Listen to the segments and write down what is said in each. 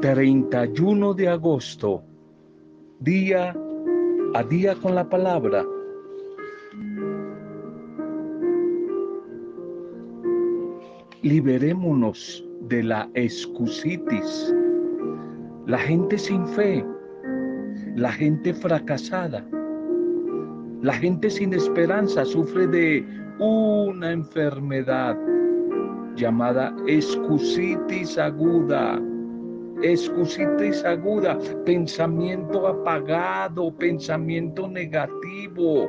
31 de agosto, día a día con la palabra. Liberémonos de la excusitis, la gente sin fe, la gente fracasada, la gente sin esperanza sufre de una enfermedad llamada excusitis aguda excusitis aguda, pensamiento apagado, pensamiento negativo.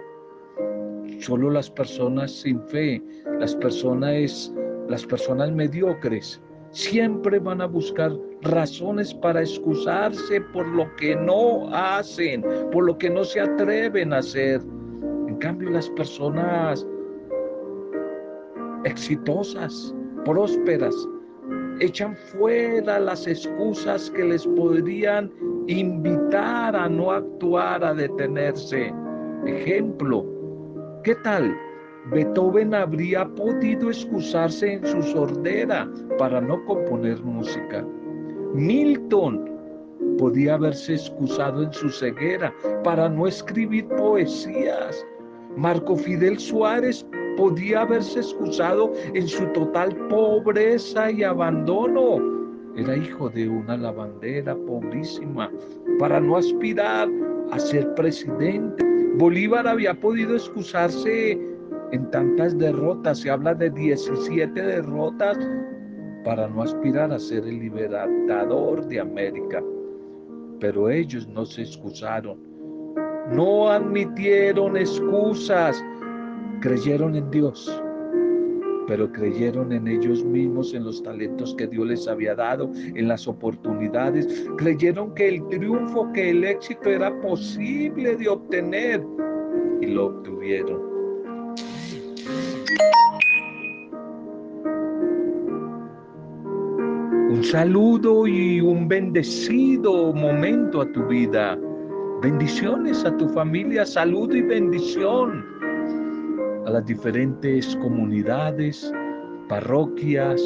Solo las personas sin fe, las personas, las personas mediocres, siempre van a buscar razones para excusarse por lo que no hacen, por lo que no se atreven a hacer. En cambio, las personas exitosas, prósperas, echan fuera las excusas que les podrían invitar a no actuar, a detenerse. Ejemplo, ¿qué tal? Beethoven habría podido excusarse en su sordera para no componer música. Milton podía haberse excusado en su ceguera para no escribir poesías. Marco Fidel Suárez podía haberse excusado en su total pobreza y abandono. Era hijo de una lavandera pobrísima para no aspirar a ser presidente. Bolívar había podido excusarse en tantas derrotas, se habla de 17 derrotas para no aspirar a ser el libertador de América. Pero ellos no se excusaron, no admitieron excusas, creyeron en Dios, pero creyeron en ellos mismos, en los talentos que Dios les había dado, en las oportunidades, creyeron que el triunfo, que el éxito era posible de obtener y lo obtuvieron. Un saludo y un bendecido momento a tu vida. Bendiciones a tu familia, salud y bendición a las diferentes comunidades, parroquias,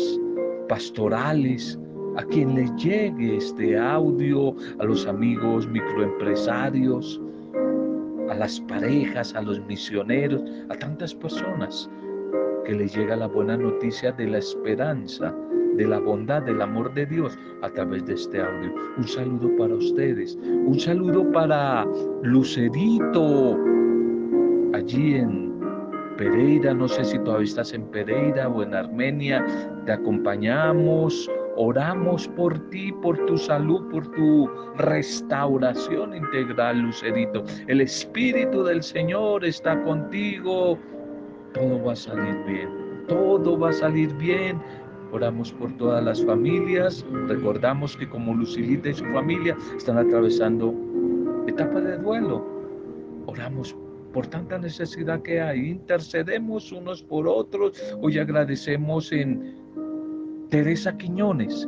pastorales, a quien les llegue este audio, a los amigos microempresarios, a las parejas, a los misioneros, a tantas personas que les llega la buena noticia de la esperanza, de la bondad, del amor de Dios a través de este audio. Un saludo para ustedes, un saludo para Lucerito, allí en Pereira, no sé si todavía estás en Pereira o en Armenia, te acompañamos, oramos por ti, por tu salud, por tu restauración integral, Lucerito. El Espíritu del Señor está contigo, todo va a salir bien, todo va a salir bien. Oramos por todas las familias, recordamos que como Lucilita y su familia están atravesando etapa de duelo. Oramos por tanta necesidad que hay. Intercedemos unos por otros. Hoy agradecemos en Teresa Quiñones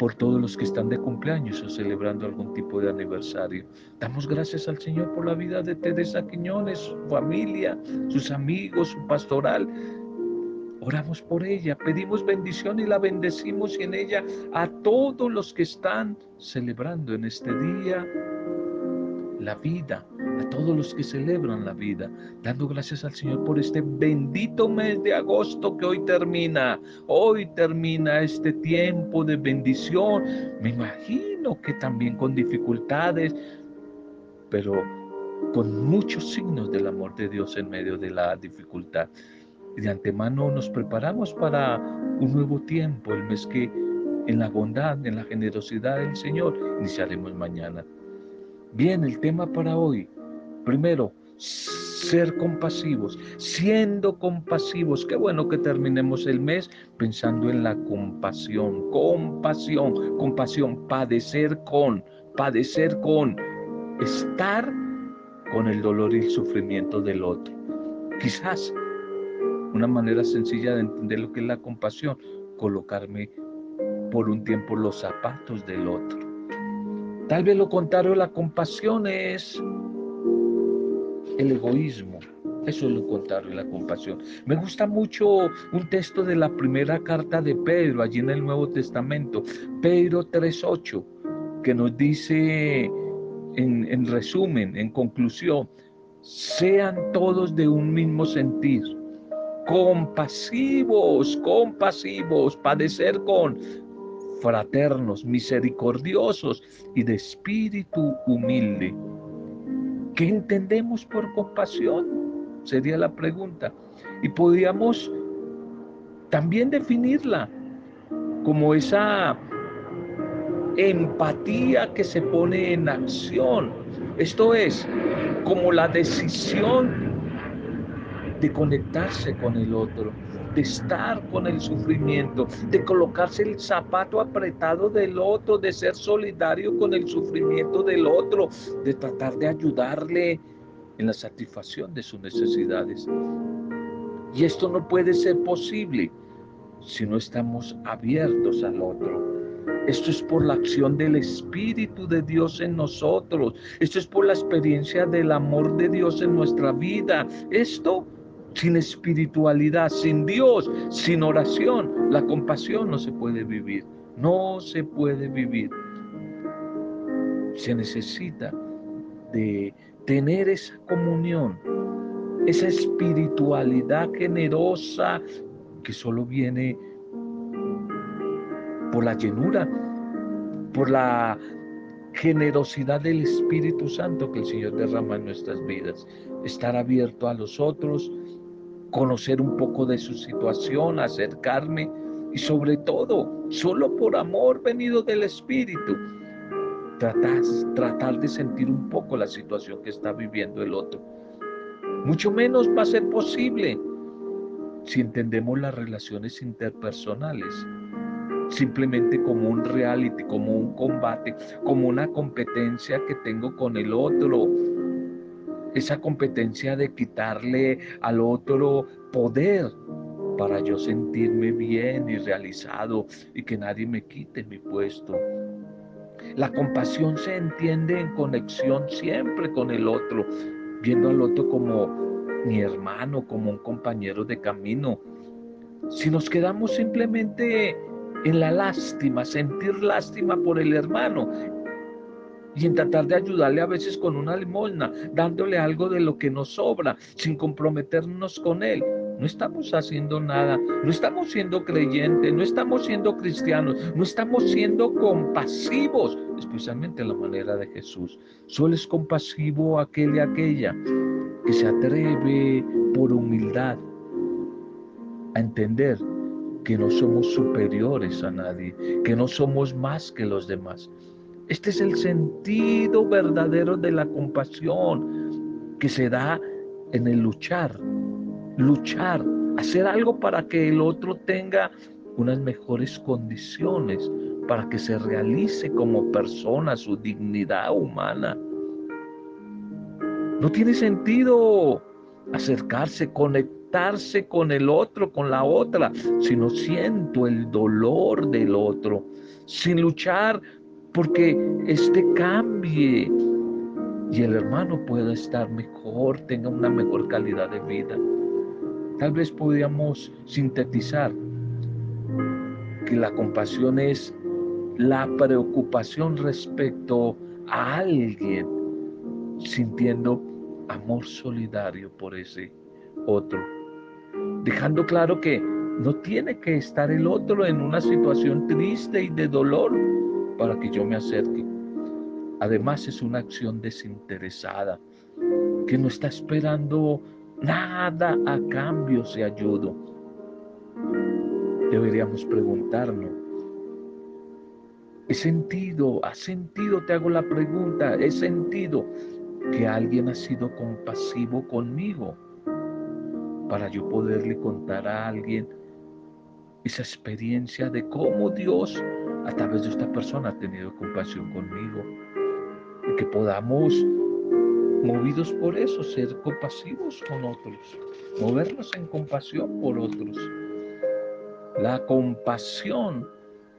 por todos los que están de cumpleaños o celebrando algún tipo de aniversario. Damos gracias al Señor por la vida de Teresa Quiñones, su familia, sus amigos, su pastoral. Oramos por ella, pedimos bendición y la bendecimos en ella a todos los que están celebrando en este día la vida, a todos los que celebran la vida, dando gracias al Señor por este bendito mes de agosto que hoy termina. Hoy termina este tiempo de bendición. Me imagino que también con dificultades, pero con muchos signos del amor de Dios en medio de la dificultad. De antemano nos preparamos para un nuevo tiempo, el mes que en la bondad, en la generosidad del Señor iniciaremos mañana. Bien, el tema para hoy. Primero, ser compasivos, siendo compasivos. Qué bueno que terminemos el mes pensando en la compasión, compasión, compasión, padecer con, padecer con, estar con el dolor y el sufrimiento del otro. Quizás una manera sencilla de entender lo que es la compasión, colocarme por un tiempo los zapatos del otro Tal vez lo contrario, la compasión es el egoísmo, Eso es lo contrario la compasión. Me gusta mucho un texto de la primera carta de Pedro, allí en el Nuevo Testamento, Pedro 3.8, que nos dice en, en resumen, en conclusión, sean todos de un mismo sentir, compasivos, compasivos, padecer con fraternos, misericordiosos y de espíritu humilde. ¿Qué entendemos por compasión? Sería la pregunta. Y podríamos también definirla como esa empatía que se pone en acción. Esto es como la decisión de conectarse con el otro, de estar con el sufrimiento, de colocarse el zapato apretado del otro, de ser solidario con el sufrimiento del otro, de tratar de ayudarle en la satisfacción de sus necesidades. Y esto no puede ser posible si no estamos abiertos al otro. Esto es por la acción del Espíritu de Dios en nosotros. Esto es por la experiencia del amor de Dios en nuestra vida. Esto sin espiritualidad, sin Dios, sin oración, la compasión no se puede vivir. No se puede vivir. Se necesita de tener esa comunión, esa espiritualidad generosa que solo viene por la llenura, por la generosidad del Espíritu Santo que el Señor derrama en nuestras vidas. Estar abierto a los otros, conocer un poco de su situación, acercarme y sobre todo, solo por amor venido del Espíritu, tratar, tratar de sentir un poco la situación que está viviendo el otro. Mucho menos va a ser posible si entendemos las relaciones interpersonales simplemente como un reality, como un combate, como una competencia que tengo con el otro. Esa competencia de quitarle al otro poder para yo sentirme bien y realizado y que nadie me quite mi puesto. La compasión se entiende en conexión siempre con el otro, viendo al otro como mi hermano, como un compañero de camino. Si nos quedamos simplemente en la lástima, sentir lástima por el hermano y en tratar de ayudarle a veces con una limosna, dándole algo de lo que nos sobra, sin comprometernos con él, no estamos haciendo nada, no estamos siendo creyentes, no estamos siendo cristianos, no estamos siendo compasivos, especialmente en la manera de Jesús. Solo es compasivo aquel y aquella que se atreve por humildad a entender que no somos superiores a nadie, que no somos más que los demás. Este es el sentido verdadero de la compasión que se da en el luchar luchar, hacer algo para que el otro tenga unas mejores condiciones, para que se realice como persona su dignidad humana. No tiene sentido acercarse, conectarse con el otro, con la otra, si no siento el dolor del otro, sin luchar porque este cambie y el hermano pueda estar mejor, tenga una mejor calidad de vida. Tal vez podríamos sintetizar que la compasión es la preocupación respecto a alguien sintiendo amor solidario por ese otro, dejando claro que no tiene que estar el otro en una situación triste y de dolor para que yo me acerque. Además es una acción desinteresada que no está esperando Nada a cambio se ayudo. Deberíamos preguntarnos, ¿he sentido, ha sentido, te hago la pregunta, he sentido que alguien ha sido compasivo conmigo para yo poderle contar a alguien esa experiencia de cómo Dios a través de esta persona ha tenido compasión conmigo y que podamos movidos por eso, ser compasivos con otros, movernos en compasión por otros. La compasión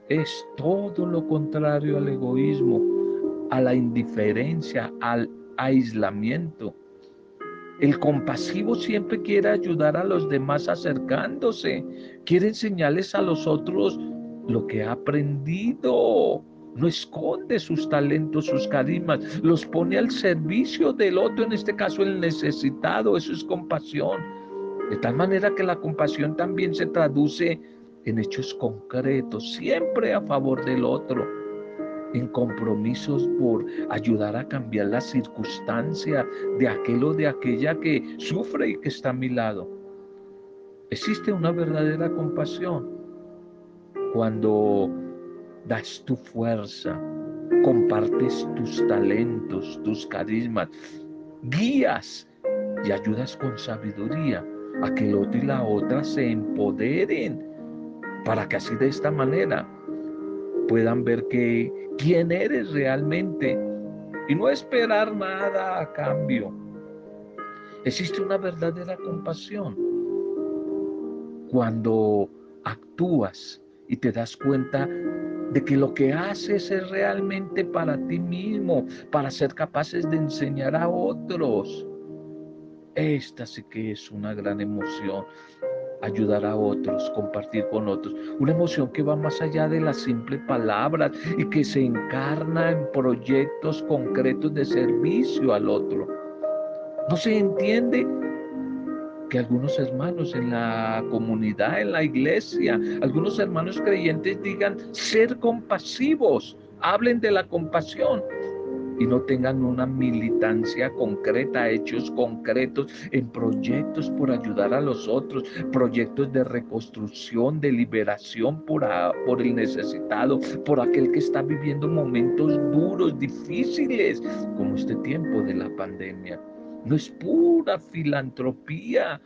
es todo lo contrario al egoísmo, a la indiferencia, al aislamiento. El compasivo siempre quiere ayudar a los demás acercándose, quiere enseñarles a los otros lo que ha aprendido. No esconde sus talentos, sus carismas, los pone al servicio del otro, en este caso el necesitado. Eso es compasión. De tal manera que la compasión también se traduce en hechos concretos, siempre a favor del otro, en compromisos por ayudar a cambiar la circunstancia de aquel o de aquella que sufre y que está a mi lado. Existe una verdadera compasión cuando das tu fuerza, compartes tus talentos, tus carismas, guías y ayudas con sabiduría a que el otro y la otra se empoderen para que así de esta manera puedan ver que quién eres realmente y no esperar nada a cambio. Existe una verdadera compasión cuando actúas y te das cuenta de que lo que haces es realmente para ti mismo, para ser capaces de enseñar a otros. Esta sí que es una gran emoción ayudar a otros, compartir con otros. Una emoción que va más allá de las simples palabras y que se encarna en proyectos concretos de servicio al otro. No se entiende que algunos hermanos en la comunidad, en la iglesia, algunos hermanos creyentes digan ser compasivos, hablen de la compasión, y no tengan una militancia concreta, hechos concretos en proyectos por ayudar a los otros, proyectos de reconstrucción, de liberación por, por el necesitado, por aquel que está viviendo momentos duros, difíciles, como este tiempo de la pandemia. No es pura filantropía,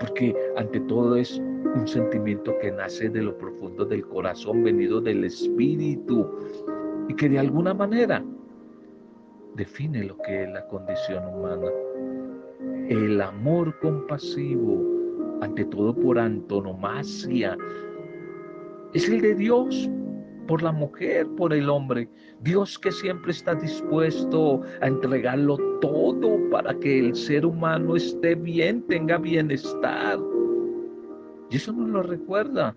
porque ante todo es un sentimiento que nace de lo profundo del corazón, venido del espíritu, y que de alguna manera define lo que es la condición humana. El amor compasivo, ante todo por antonomasia, es el de Dios por la mujer, por el hombre. Dios que siempre está dispuesto a entregarlo todo para que el ser humano esté bien, tenga bienestar. Y eso nos lo recuerda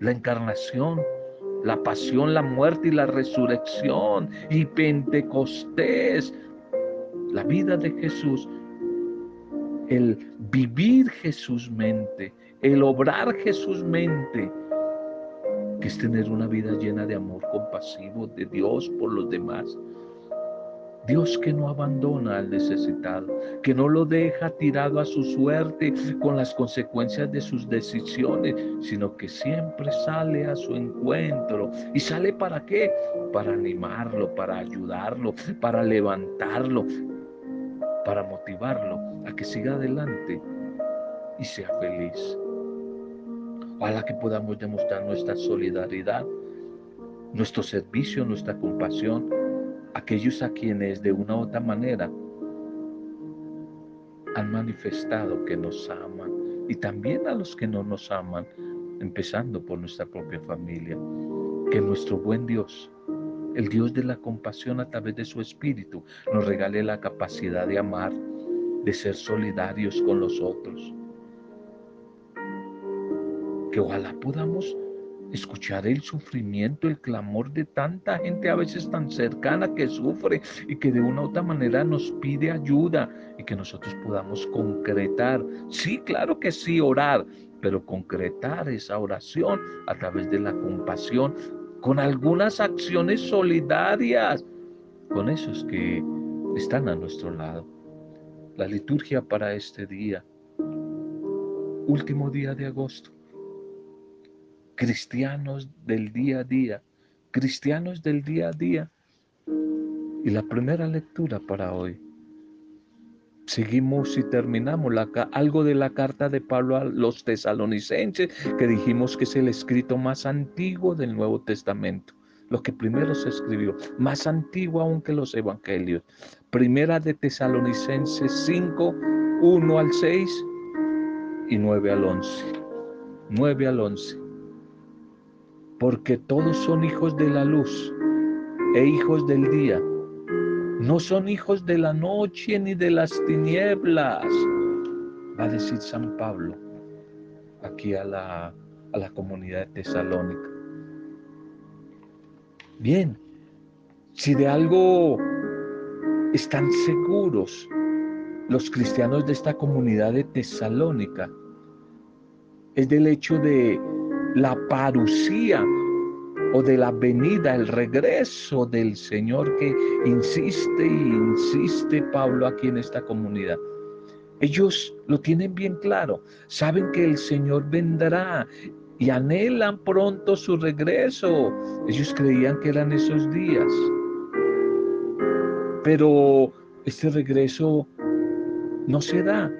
la encarnación, la pasión, la muerte y la resurrección y Pentecostés, la vida de Jesús, el vivir Jesús mente, el obrar Jesús mente, que es tener una vida llena de amor compasivo de Dios por los demás. Dios que no abandona al necesitado, que no lo deja tirado a su suerte con las consecuencias de sus decisiones, sino que siempre sale a su encuentro. ¿Y sale para qué? Para animarlo, para ayudarlo, para levantarlo, para motivarlo a que siga adelante y sea feliz. Ojalá que podamos demostrar nuestra solidaridad, nuestro servicio, nuestra compasión aquellos a quienes de una u otra manera han manifestado que nos aman y también a los que no nos aman, empezando por nuestra propia familia. Que nuestro buen Dios, el Dios de la compasión a través de su Espíritu, nos regale la capacidad de amar, de ser solidarios con los otros. Que ojalá podamos escuchar el sufrimiento, el clamor de tanta gente a veces tan cercana que sufre y que de una u otra manera nos pide ayuda y que nosotros podamos concretar. Sí, claro que sí, orar, pero concretar esa oración a través de la compasión con algunas acciones solidarias con esos que están a nuestro lado. La liturgia para este día, último día de agosto cristianos del día a día, cristianos del día a día. Y la primera lectura para hoy. Seguimos y terminamos la, algo de la carta de Pablo a los tesalonicenses, que dijimos que es el escrito más antiguo del Nuevo Testamento, lo que primero se escribió, más antiguo aún que los evangelios. Primera de Tesalonicenses 5, 1 al 6 y 9 al 11. 9 al 11 porque todos son hijos de la luz e hijos del día. no son hijos de la noche ni de las tinieblas, va a decir San Pablo aquí a la, a la comunidad Tesalónica. Bien, si de algo están seguros los cristianos de esta comunidad de Tesalónica, es del hecho de la parucía o de la venida, el regreso del Señor que insiste y insiste Pablo aquí en esta comunidad. Ellos lo tienen bien claro, saben que el Señor vendrá y anhelan pronto su regreso. Ellos creían que eran esos días. Pero este regreso no se da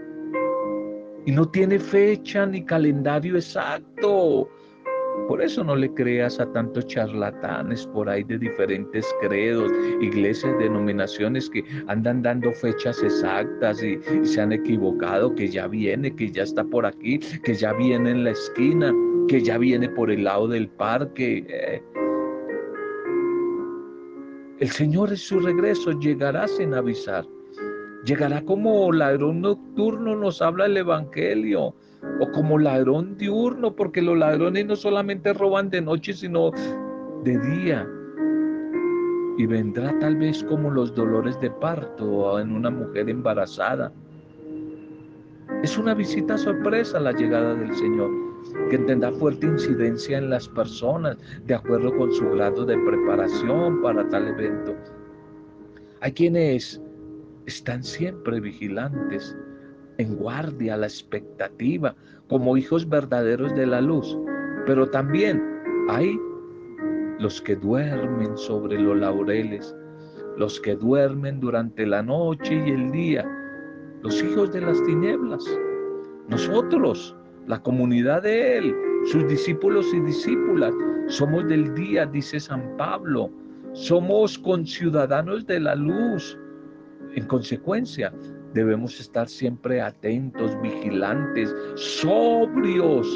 y no tiene fecha ni calendario exacto. Por eso no le creas a tantos charlatanes por ahí de diferentes credos, iglesias, denominaciones que andan dando fechas exactas y, se han equivocado, que ya viene, que ya está por aquí, que ya viene en la esquina, que ya viene por el lado del parque. Eh. El Señor en su regreso llegará sin avisar. Llegará como ladrón nocturno, nos habla el Evangelio o como ladrón diurno, porque los ladrones no solamente roban de noche, sino de día. Y vendrá tal vez como los dolores de parto en una mujer embarazada. Es una visita sorpresa la llegada del Señor, que tendrá fuerte incidencia en las personas de acuerdo con su grado de preparación para tal evento. Hay quienes están siempre vigilantes, en guardia, la expectativa, como hijos verdaderos de la luz. Pero también hay los que duermen sobre los laureles, los que duermen durante la noche y el día, los hijos de las tinieblas. Nosotros, la comunidad de Él, sus discípulos y discípulas, somos del día, dice San Pablo, somos conciudadanos de la luz. En consecuencia, Debemos estar siempre atentos, vigilantes, sobrios.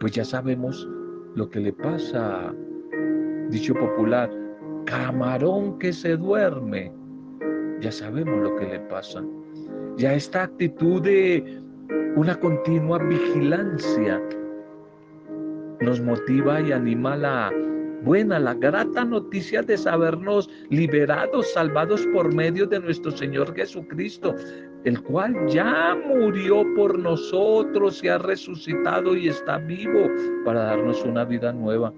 Pues ya sabemos lo que le pasa, dicho popular, camarón que se duerme. Ya sabemos lo que le pasa. Ya esta actitud de una continua vigilancia nos motiva y anima la buena, la grata noticia de sabernos liberados, salvados por medio de nuestro Señor Jesucristo, el cual ya murió por nosotros y ha resucitado y está vivo para darnos una vida nueva.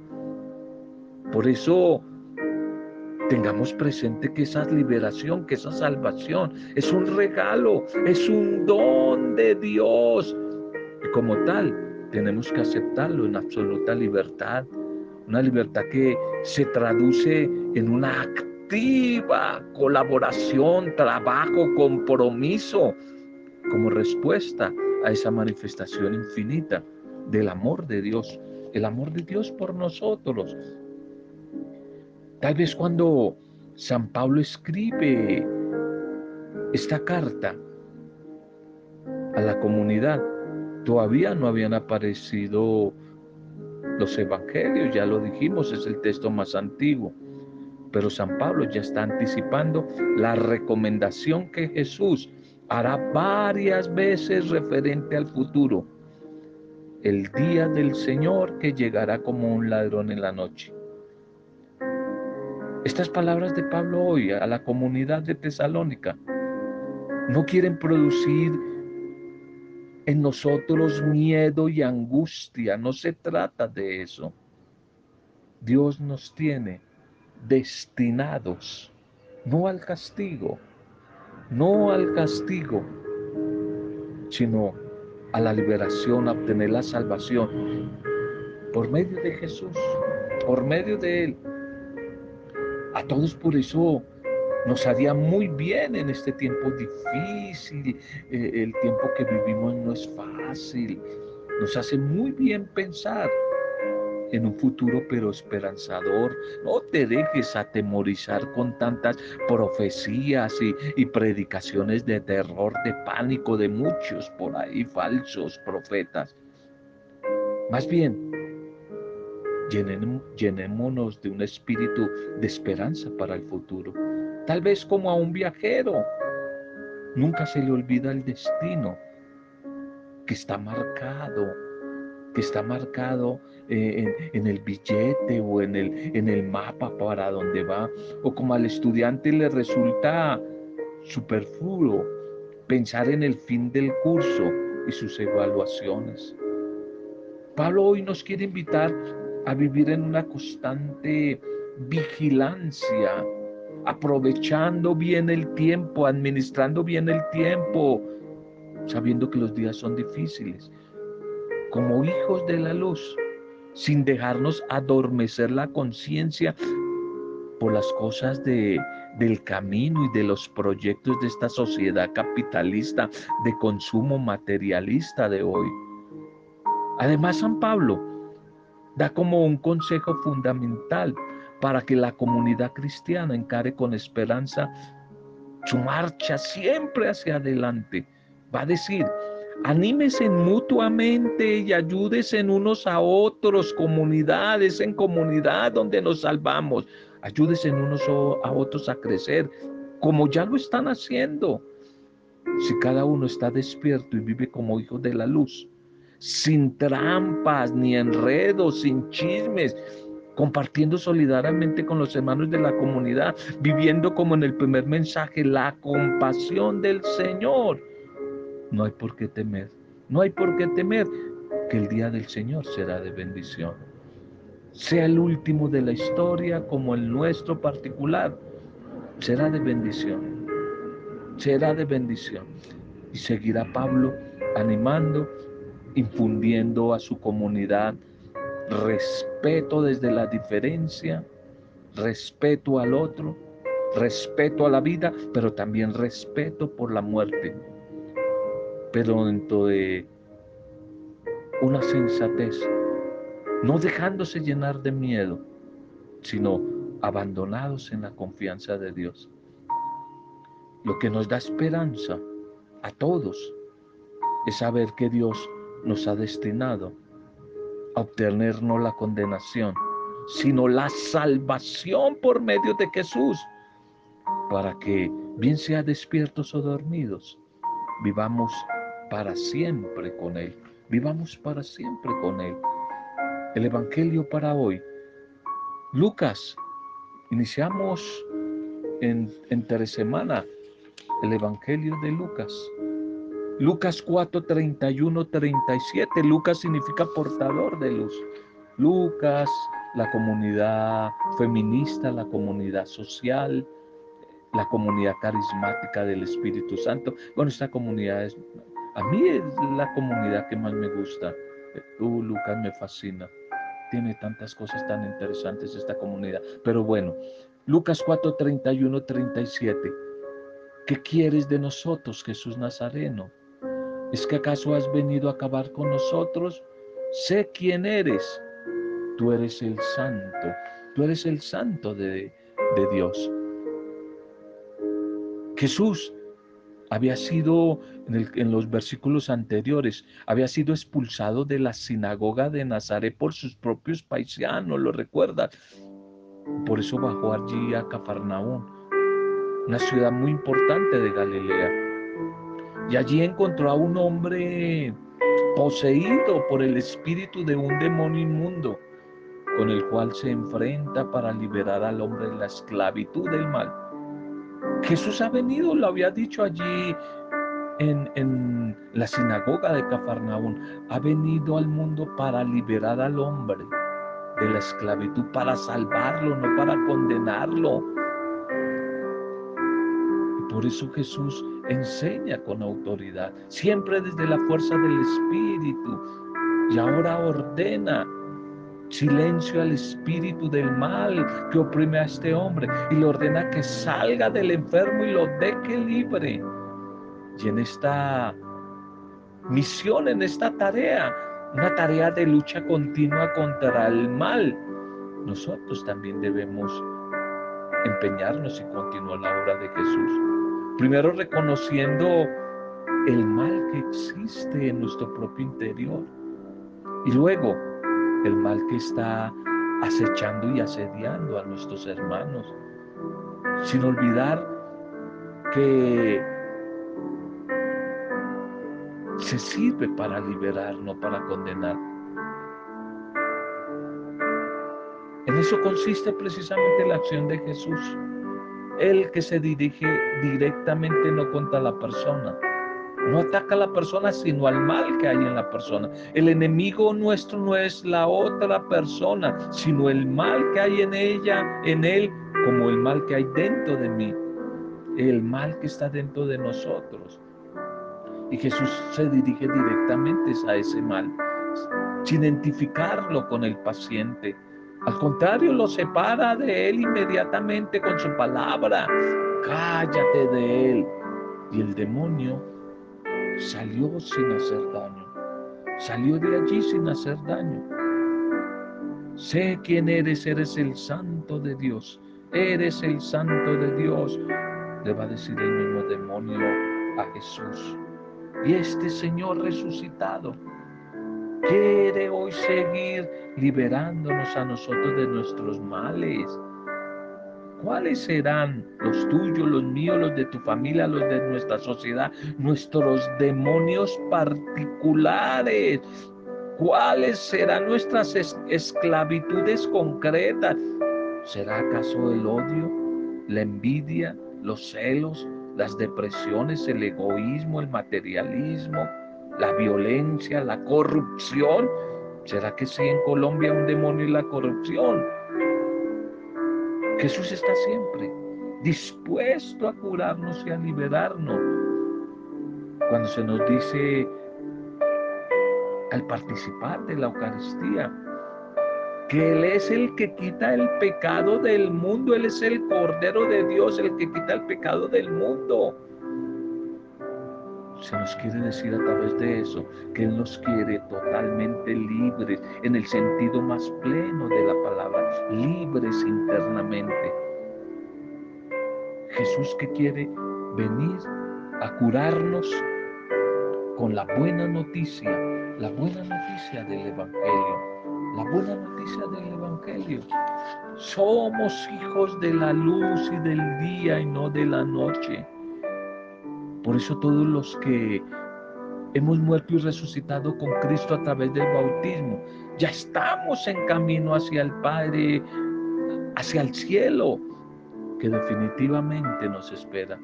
Por eso tengamos presente que esa liberación, que esa salvación es un regalo, es un don de Dios. Y como tal, tenemos que aceptarlo en absoluta libertad una libertad que se traduce en una activa colaboración, trabajo, compromiso, como respuesta a esa manifestación infinita del amor de Dios, el amor de Dios por nosotros. Tal vez cuando San Pablo escribe esta carta a la comunidad, todavía no habían aparecido los evangelios, ya lo dijimos, es el texto más antiguo. Pero San Pablo ya está anticipando la recomendación que Jesús hará varias veces referente al futuro. El día del Señor que llegará como un ladrón en la noche. Estas palabras de Pablo hoy a la comunidad de Tesalónica no quieren producir en nosotros miedo y angustia. No se trata de eso. Dios nos tiene destinados no al castigo, no al castigo, sino a la liberación, a obtener la salvación por medio de Jesús, por medio de Él. A todos por eso nos haría muy bien en este tiempo difícil. Eh, el tiempo que vivimos no es fácil. Nos hace muy bien pensar en un futuro pero esperanzador. No te dejes atemorizar con tantas profecías y, y, predicaciones de terror, de pánico de muchos por ahí falsos profetas. Más bien, llenémonos de un espíritu de esperanza para el futuro. Tal vez como a un viajero, nunca se le olvida el destino que está marcado, que está marcado eh, en, el billete o en el, en el mapa para dónde va, o como al estudiante le resulta superfluo pensar en el fin del curso y sus evaluaciones. Pablo hoy nos quiere invitar a vivir en una constante vigilancia, aprovechando bien el tiempo, administrando bien el tiempo, sabiendo que los días son difíciles, como hijos de la luz, sin dejarnos adormecer la conciencia por las cosas de, del camino y de los proyectos de esta sociedad capitalista de consumo materialista de hoy. Además, San Pablo da como un consejo fundamental para que la comunidad cristiana encare con esperanza su marcha siempre hacia adelante. Va a decir, anímese mutuamente y ayúdese unos a otros, comunidades en comunidad donde nos salvamos. Ayúdese en unos a otros a crecer, como ya lo están haciendo. Si cada uno está despierto y vive como hijo de la luz, sin trampas ni enredos, sin chismes, compartiendo solidariamente con los hermanos de la comunidad, viviendo como en el primer mensaje, la compasión del Señor. No hay por qué temer, no hay por qué temer que el día del Señor será de bendición. Sea el último de la historia como el nuestro particular, será de bendición, será de bendición. Y seguirá Pablo animando infundiendo a su comunidad respeto desde la diferencia, respeto al otro, respeto a la vida, pero también respeto por la muerte. Pero dentro de una sensatez, no dejándose llenar de miedo, sino abandonados en la confianza de Dios. Lo que nos da esperanza a todos es saber que Dios nos ha destinado obtener no la condenación, sino la salvación por medio de Jesús, para que, bien sea despiertos o dormidos, vivamos para siempre con Él, vivamos para siempre con Él. El Evangelio para hoy. Lucas, iniciamos en, entre semana el Evangelio de Lucas. Lucas 4, 31, 37. Lucas significa portador de luz. Lucas, la comunidad feminista, la comunidad social, la comunidad carismática del Espíritu Santo. Bueno, esta comunidad es, a mí es la comunidad que más me gusta. Uh, Lucas me fascina. Tiene tantas cosas tan interesantes esta comunidad. Pero bueno, Lucas 4, 31, 37. ¿Qué quieres de nosotros, Jesús Nazareno? ¿Es que acaso has venido a acabar con nosotros? Sé quién eres. Tú eres el santo. Tú eres el santo de, Dios. Jesús había sido, en, en, los versículos anteriores, había sido expulsado de la sinagoga de Nazaret por sus propios paisanos, ¿lo recuerdas? Por eso bajó allí a Cafarnaún, una ciudad muy importante de Galilea. Y allí encontró a un hombre poseído por el espíritu de un demonio inmundo, con el cual se enfrenta para liberar al hombre de la esclavitud del mal. Jesús ha venido, lo había dicho allí en, en, la sinagoga de Cafarnaún, ha venido al mundo para liberar al hombre de la esclavitud, para salvarlo, no para condenarlo. Y por eso Jesús enseña con autoridad, siempre desde la fuerza del Espíritu. Y ahora ordena silencio al espíritu del mal que oprime a este hombre y le ordena que salga del enfermo y lo deje libre. Y en esta misión, en esta tarea, una tarea de lucha continua contra el mal, nosotros también debemos empeñarnos y continuar la obra de Jesús. Primero reconociendo el mal que existe en nuestro propio interior. Y luego el mal que está acechando y asediando a nuestros hermanos, sin olvidar que se sirve para liberar, no para condenar. En eso consiste precisamente la acción de Jesús. El que se dirige directamente no contra la persona, no ataca a la persona, sino al mal que hay en la persona. El enemigo nuestro no es la otra persona, sino el mal que hay en ella, en él, como el mal que hay dentro de mí, el mal que está dentro de nosotros. Y Jesús se dirige directamente a ese mal, sin identificarlo con el paciente. Al contrario, lo separa de él inmediatamente con su palabra. Cállate de él. Y el demonio salió sin hacer daño. Salió de allí sin hacer daño. Sé quién eres, eres el santo de Dios. Eres el santo de Dios. Le va a decir el mismo demonio a Jesús. Y este Señor resucitado quiere hoy seguir liberándonos a nosotros de nuestros males. ¿Cuáles serán los tuyos, los míos, los de tu familia, los de nuestra sociedad, nuestros demonios particulares? ¿Cuáles serán nuestras esclavitudes concretas? ¿Será acaso el odio, la envidia, los celos, las depresiones, el egoísmo, el materialismo, la violencia, la corrupción? ¿Será que sí en Colombia un demonio y la corrupción? Jesús está siempre dispuesto a curarnos y a liberarnos. Cuando se nos dice al participar de la Eucaristía, que Él es el que quita el pecado del mundo, Él es el Cordero de Dios, el que quita el pecado del mundo. Se nos quiere decir a través de eso que Él nos quiere totalmente libres, en el sentido más pleno de la palabra, libres internamente. Jesús que quiere venir a curarnos con la buena noticia, la buena noticia del Evangelio, la buena noticia del Evangelio. Somos hijos de la luz y del día y no de la noche. Por eso todos los que hemos muerto y resucitado con Cristo a través del bautismo, ya estamos en camino hacia el Padre, hacia el cielo, que definitivamente nos espera.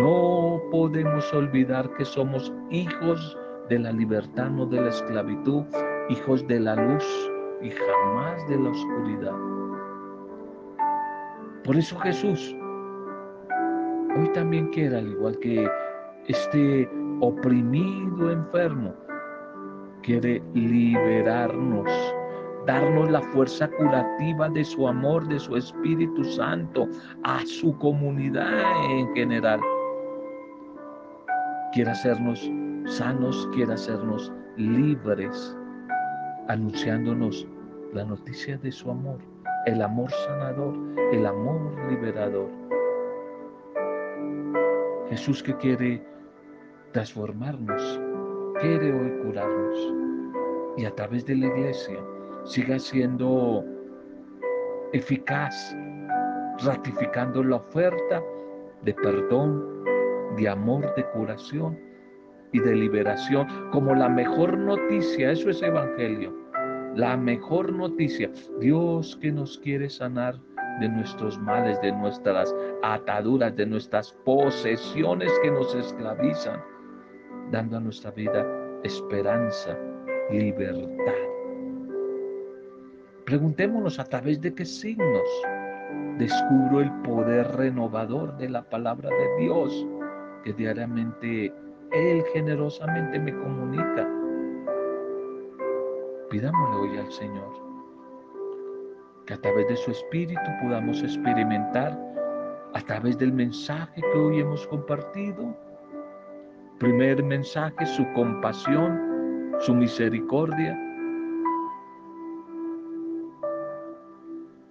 No podemos olvidar que somos hijos de la libertad, no de la esclavitud, hijos de la luz y jamás de la oscuridad. Por eso Jesús hoy también quiere, al igual que este oprimido enfermo, quiere liberarnos, darnos la fuerza curativa de su amor, de su Espíritu Santo, a su comunidad en general. Quiere hacernos sanos, quiere hacernos libres, anunciándonos la noticia de su amor, el amor sanador, el amor liberador. Jesús que quiere transformarnos, quiere hoy curarnos y a través de la iglesia siga siendo eficaz, ratificando la oferta de perdón, de amor, de curación y de liberación como la mejor noticia. Eso es evangelio. La mejor noticia. Dios que nos quiere sanar de nuestros males, de nuestras ataduras, de nuestras posesiones que nos esclavizan, dando a nuestra vida esperanza, libertad. Preguntémonos a través de qué signos descubro el poder renovador de la palabra de Dios que diariamente Él generosamente me comunica. Pidámosle hoy al Señor que a través de su espíritu podamos experimentar, a través del mensaje que hoy hemos compartido, primer mensaje, su compasión, su misericordia,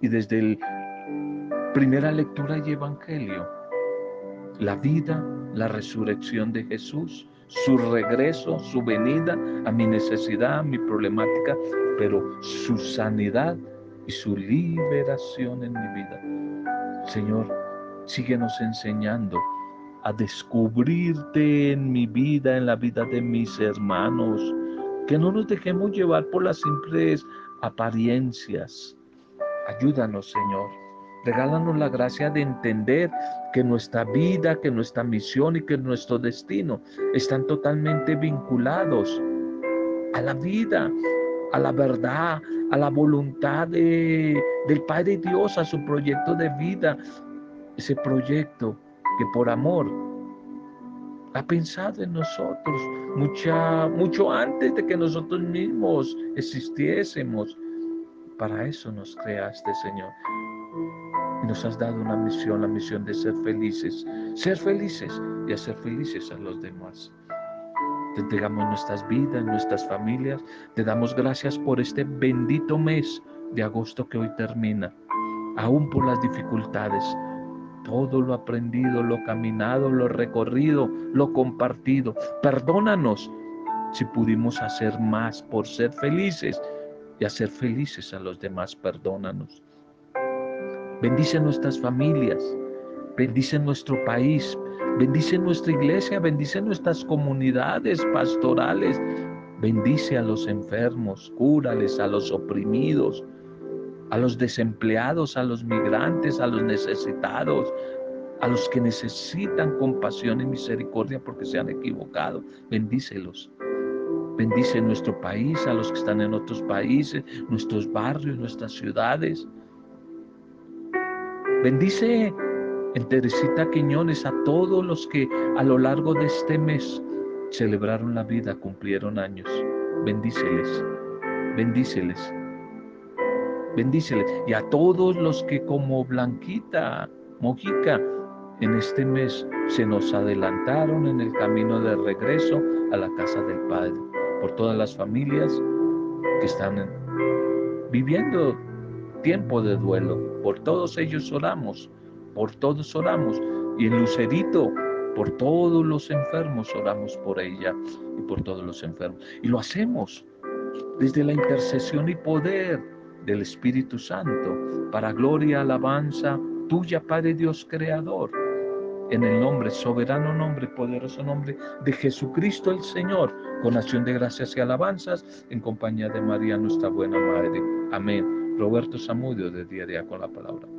y desde la primera lectura y evangelio, la vida, la resurrección de Jesús, su regreso, su venida a mi necesidad, a mi problemática, pero su sanidad y su liberación en mi vida. Señor, síguenos enseñando a descubrirte en mi vida, en la vida de mis hermanos, que no nos dejemos llevar por las simples apariencias. Ayúdanos, Señor. Regálanos la gracia de entender que nuestra vida, que nuestra misión y que nuestro destino están totalmente vinculados a la vida, a la verdad, a la voluntad de, del Padre Dios, a su proyecto de vida, ese proyecto que por amor ha pensado en nosotros mucha, mucho antes de que nosotros mismos existiésemos. Para eso nos creaste, Señor. Y nos has dado una misión, la misión de ser felices, ser felices y hacer felices a los demás. Te nuestras vidas, nuestras familias. Te damos gracias por este bendito mes de agosto que hoy termina, aún por las dificultades, todo lo aprendido, lo caminado, lo recorrido, lo compartido. Perdónanos si pudimos hacer más por ser felices y hacer felices a los demás. Perdónanos. Bendice nuestras familias, bendice nuestro país, bendice nuestra iglesia, bendice nuestras comunidades pastorales, bendice a los enfermos, cúrales a los oprimidos, a los desempleados, a los migrantes, a los necesitados, a los que necesitan compasión y misericordia porque se han equivocado. Bendícelos. Bendice nuestro país, a los que están en otros países, nuestros barrios, nuestras ciudades. Bendice en Teresita Quiñones a todos los que a lo largo de este mes celebraron la vida, cumplieron años. Bendíceles, bendíceles. Bendíceles. Y a todos los que como Blanquita, Mojica, en este mes se nos adelantaron en el camino de regreso a la casa del Padre. Por todas las familias que están viviendo tiempo de duelo. Por todos ellos oramos. Por todos oramos. Y en Lucerito, por todos los enfermos oramos por ella y por todos los enfermos. Y lo hacemos desde la intercesión y poder del Espíritu Santo, para gloria, alabanza tuya, Padre Dios Creador, en el nombre, soberano nombre, poderoso nombre de Jesucristo el Señor, con acción de gracias y alabanzas, en compañía de María, nuestra buena Madre. Amén. Roberto Samudio, de Día a Día con la Palabra.